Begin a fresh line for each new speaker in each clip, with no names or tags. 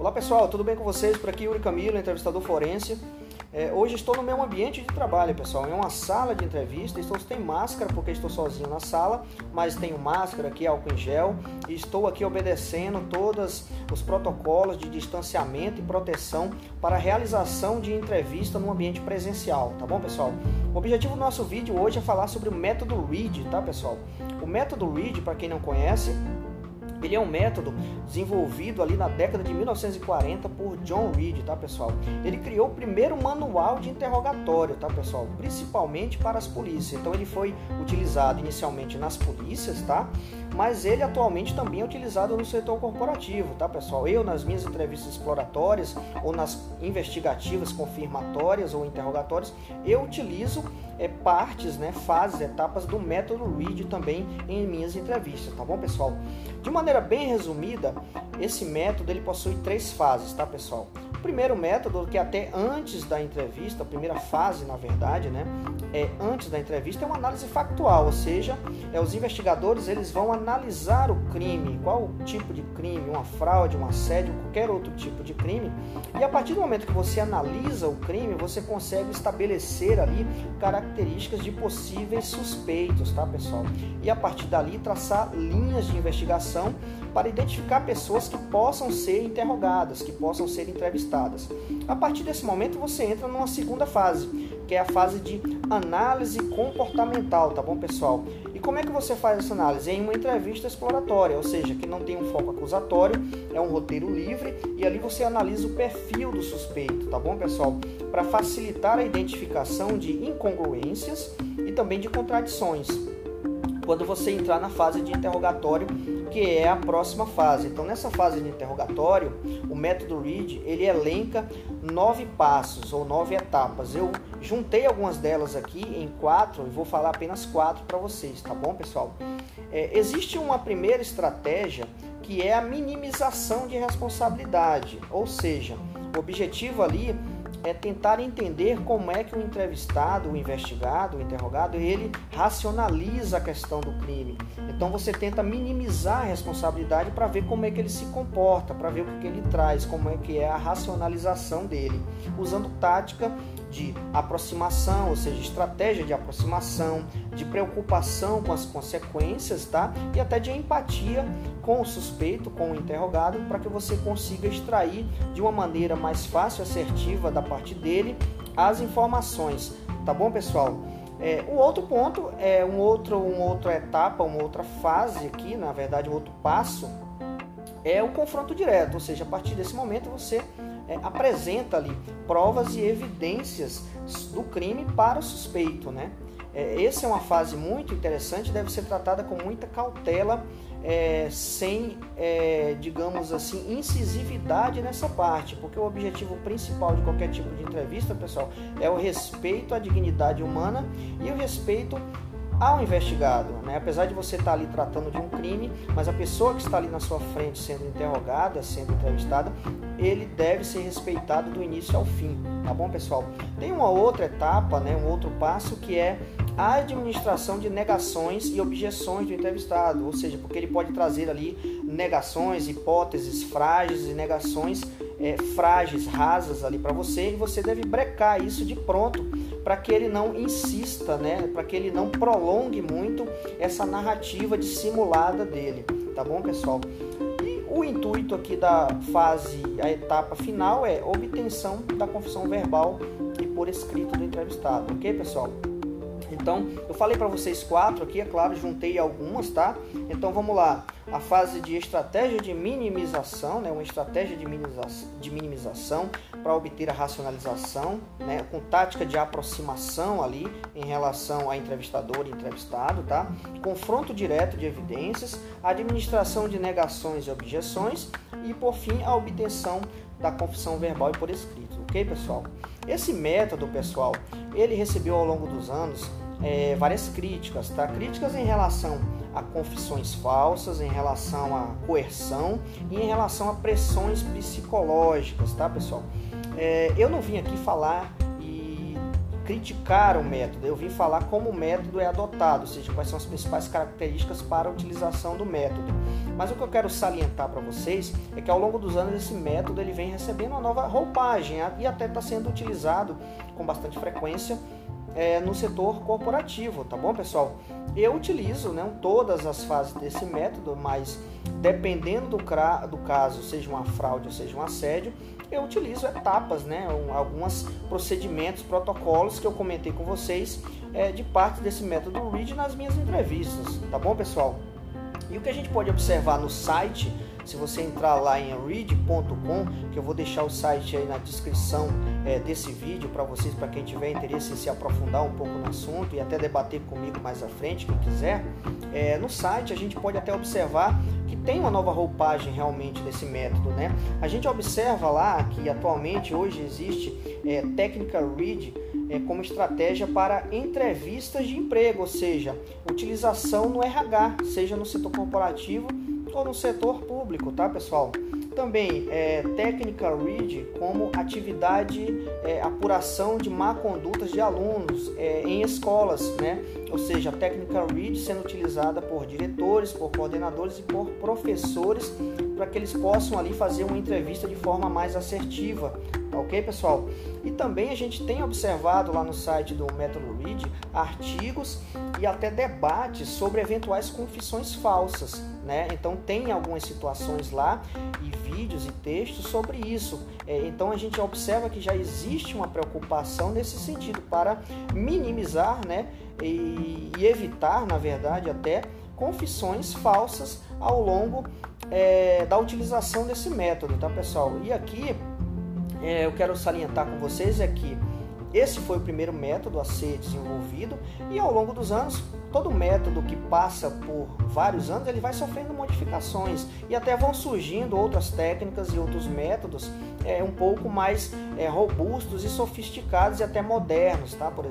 Olá pessoal, tudo bem com vocês? Por aqui Yuri Camilo, entrevistador forense. É, hoje estou no meu ambiente de trabalho, pessoal. É uma sala de entrevista. Estou sem máscara porque estou sozinho na sala, mas tenho máscara aqui, álcool em gel. E estou aqui obedecendo todos os protocolos de distanciamento e proteção para a realização de entrevista no ambiente presencial, tá bom, pessoal? O objetivo do nosso vídeo hoje é falar sobre o método READ, tá, pessoal? O método READ, para quem não conhece, ele é um método desenvolvido ali na década de 1940 por John Reed, tá pessoal? Ele criou o primeiro manual de interrogatório, tá pessoal? Principalmente para as polícias. Então ele foi utilizado inicialmente nas polícias, tá? Mas ele atualmente também é utilizado no setor corporativo, tá pessoal? Eu nas minhas entrevistas exploratórias ou nas investigativas confirmatórias ou interrogatórias, eu utilizo é, partes, né, fases, etapas do método READ também em minhas entrevistas, tá bom, pessoal? De maneira bem resumida, esse método ele possui três fases, tá, pessoal? O primeiro método, que até antes da entrevista, a primeira fase, na verdade, né, é antes da entrevista, é uma análise factual, ou seja, é os investigadores eles vão analisar o crime, qual o tipo de crime, uma fraude, um assédio, qualquer outro tipo de crime, e a partir do momento que você analisa o crime, você consegue estabelecer ali características de possíveis suspeitos, tá, pessoal? E a partir dali traçar linhas de investigação para identificar pessoas que possam ser interrogadas, que possam ser entrevistadas. A partir desse momento você entra numa segunda fase, que é a fase de análise comportamental, tá bom, pessoal? E como é que você faz essa análise? Em uma entrevista exploratória, ou seja, que não tem um foco acusatório, é um roteiro livre e ali você analisa o perfil do suspeito, tá bom, pessoal? Para facilitar a identificação de incongruências e também de contradições. Quando você entrar na fase de interrogatório que é a próxima fase. Então, nessa fase de interrogatório, o método READ ele elenca nove passos ou nove etapas. Eu juntei algumas delas aqui em quatro e vou falar apenas quatro para vocês, tá bom, pessoal? É, existe uma primeira estratégia que é a minimização de responsabilidade, ou seja, o objetivo ali é tentar entender como é que o entrevistado, o investigado, o interrogado, ele racionaliza a questão do crime. Então você tenta minimizar a responsabilidade para ver como é que ele se comporta, para ver o que ele traz, como é que é a racionalização dele, usando tática de aproximação, ou seja, estratégia de aproximação, de preocupação com as consequências, tá? E até de empatia com o suspeito, com o interrogado, para que você consiga extrair de uma maneira mais fácil, assertiva da parte dele as informações, tá bom, pessoal? É, o outro ponto é um outro, uma outra etapa, uma outra fase aqui, na verdade, um outro passo é o confronto direto, ou seja, a partir desse momento você é, apresenta ali provas e evidências do crime para o suspeito, né? É, essa é uma fase muito interessante, deve ser tratada com muita cautela, é, sem, é, digamos assim, incisividade nessa parte, porque o objetivo principal de qualquer tipo de entrevista, pessoal, é o respeito à dignidade humana e o respeito ao investigado. Né? Apesar de você estar ali tratando de um crime, mas a pessoa que está ali na sua frente sendo interrogada, sendo entrevistada, ele deve ser respeitado do início ao fim, tá bom, pessoal? Tem uma outra etapa, né, um outro passo que é a administração de negações e objeções do entrevistado, ou seja, porque ele pode trazer ali negações, hipóteses frágeis e negações é, frágeis, rasas ali para você, e você deve brecar isso de pronto para que ele não insista, né? Para que ele não prolongue muito essa narrativa dissimulada dele, tá bom, pessoal? E o intuito aqui da fase, a etapa final é obtenção da confissão verbal e por escrito do entrevistado, ok, pessoal? Então, eu falei para vocês quatro aqui, é claro, juntei algumas, tá? Então, vamos lá. A fase de estratégia de minimização, né? Uma estratégia de minimização, de minimização para obter a racionalização, né? Com tática de aproximação ali em relação a entrevistador e entrevistado, tá? Confronto direto de evidências, administração de negações e objeções e, por fim, a obtenção da confissão verbal e por escrito, ok, pessoal? Esse método, pessoal, ele recebeu ao longo dos anos é, várias críticas, tá? Críticas em relação a confissões falsas, em relação à coerção e em relação a pressões psicológicas, tá, pessoal? É, eu não vim aqui falar criticar o método, eu vim falar como o método é adotado, ou seja, quais são as principais características para a utilização do método. Mas o que eu quero salientar para vocês é que ao longo dos anos esse método ele vem recebendo uma nova roupagem e até está sendo utilizado com bastante frequência é, no setor corporativo, tá bom, pessoal? Eu utilizo né, todas as fases desse método, mas dependendo do, do caso, seja uma fraude ou seja um assédio, eu utilizo etapas, né, alguns procedimentos, protocolos que eu comentei com vocês é, de parte desse método READ nas minhas entrevistas, tá bom, pessoal? E o que a gente pode observar no site se você entrar lá em read.com, que eu vou deixar o site aí na descrição é, desse vídeo para vocês, para quem tiver interesse em se aprofundar um pouco no assunto e até debater comigo mais à frente, quem quiser, é, no site a gente pode até observar que tem uma nova roupagem realmente desse método, né? A gente observa lá que atualmente hoje existe é, técnica Read como estratégia para entrevistas de emprego, ou seja, utilização no RH, seja no setor corporativo ou no setor público, tá pessoal? Também é, técnica READ como atividade é, apuração de má condutas de alunos é, em escolas, né? Ou seja, a técnica READ sendo utilizada por diretores, por coordenadores e por professores para que eles possam ali fazer uma entrevista de forma mais assertiva, ok, pessoal? E também a gente tem observado lá no site do Método Read artigos e até debates sobre eventuais confissões falsas, né? Então tem algumas situações lá e vídeos e textos sobre isso. É, então a gente observa que já existe uma preocupação nesse sentido para minimizar, né? E, evitar, na verdade, até confissões falsas ao longo é, da utilização desse método, tá pessoal? E aqui eu quero salientar com vocês é que esse foi o primeiro método a ser desenvolvido e ao longo dos anos todo método que passa por vários anos ele vai sofrendo modificações e até vão surgindo outras técnicas e outros métodos é, um pouco mais é, robustos e sofisticados e até modernos, tá? Por,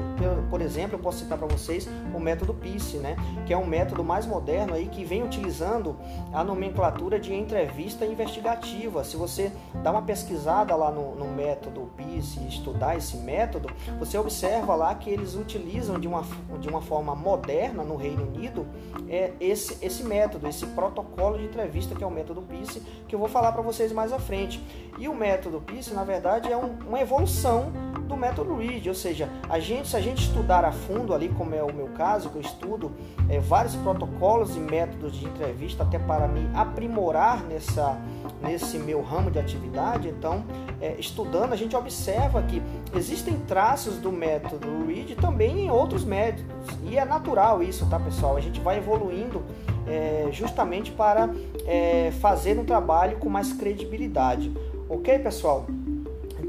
por exemplo, eu posso citar para vocês o método PICE, né? Que é um método mais moderno aí que vem utilizando a nomenclatura de entrevista investigativa. Se você dá uma pesquisada lá no, no método PICE e estudar esse método, você observa lá que eles utilizam de uma, de uma forma moderna no Reino Unido é, esse, esse método, esse protocolo de entrevista que é o método PICE, que eu vou falar para vocês mais à frente. E o método PICE, na verdade, é um, uma evolução do método READ, ou seja, a gente, se a gente estudar a fundo ali, como é o meu caso, que eu estudo é, vários protocolos e métodos de entrevista até para me aprimorar nessa, nesse meu ramo de atividade, então, é, estudando, a gente observa que existem traços do método READ também em outros métodos, e é natural isso, tá pessoal? A gente vai evoluindo é, justamente para é, fazer um trabalho com mais credibilidade. Ok, pessoal?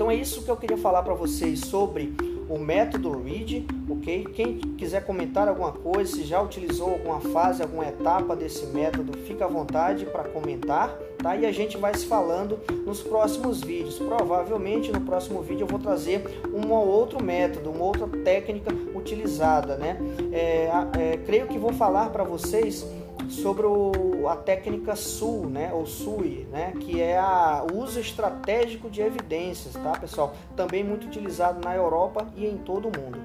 Então é isso que eu queria falar para vocês sobre o método READ, ok? Quem quiser comentar alguma coisa, se já utilizou alguma fase, alguma etapa desse método, fica à vontade para comentar, tá? E a gente vai se falando nos próximos vídeos. Provavelmente no próximo vídeo eu vou trazer um ou outro método, uma outra técnica utilizada, né? É, é, creio que vou falar para vocês sobre o, a técnica SUL, né, ou SUI, né, que é a, o uso estratégico de evidências, tá, pessoal? Também muito utilizado na Europa e em todo o mundo.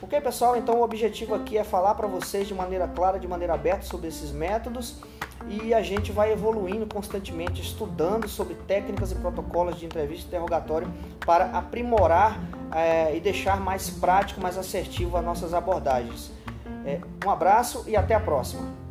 Ok, pessoal? Então o objetivo aqui é falar para vocês de maneira clara, de maneira aberta sobre esses métodos e a gente vai evoluindo constantemente, estudando sobre técnicas e protocolos de entrevista e interrogatório para aprimorar é, e deixar mais prático, mais assertivo as nossas abordagens. É, um abraço e até a próxima.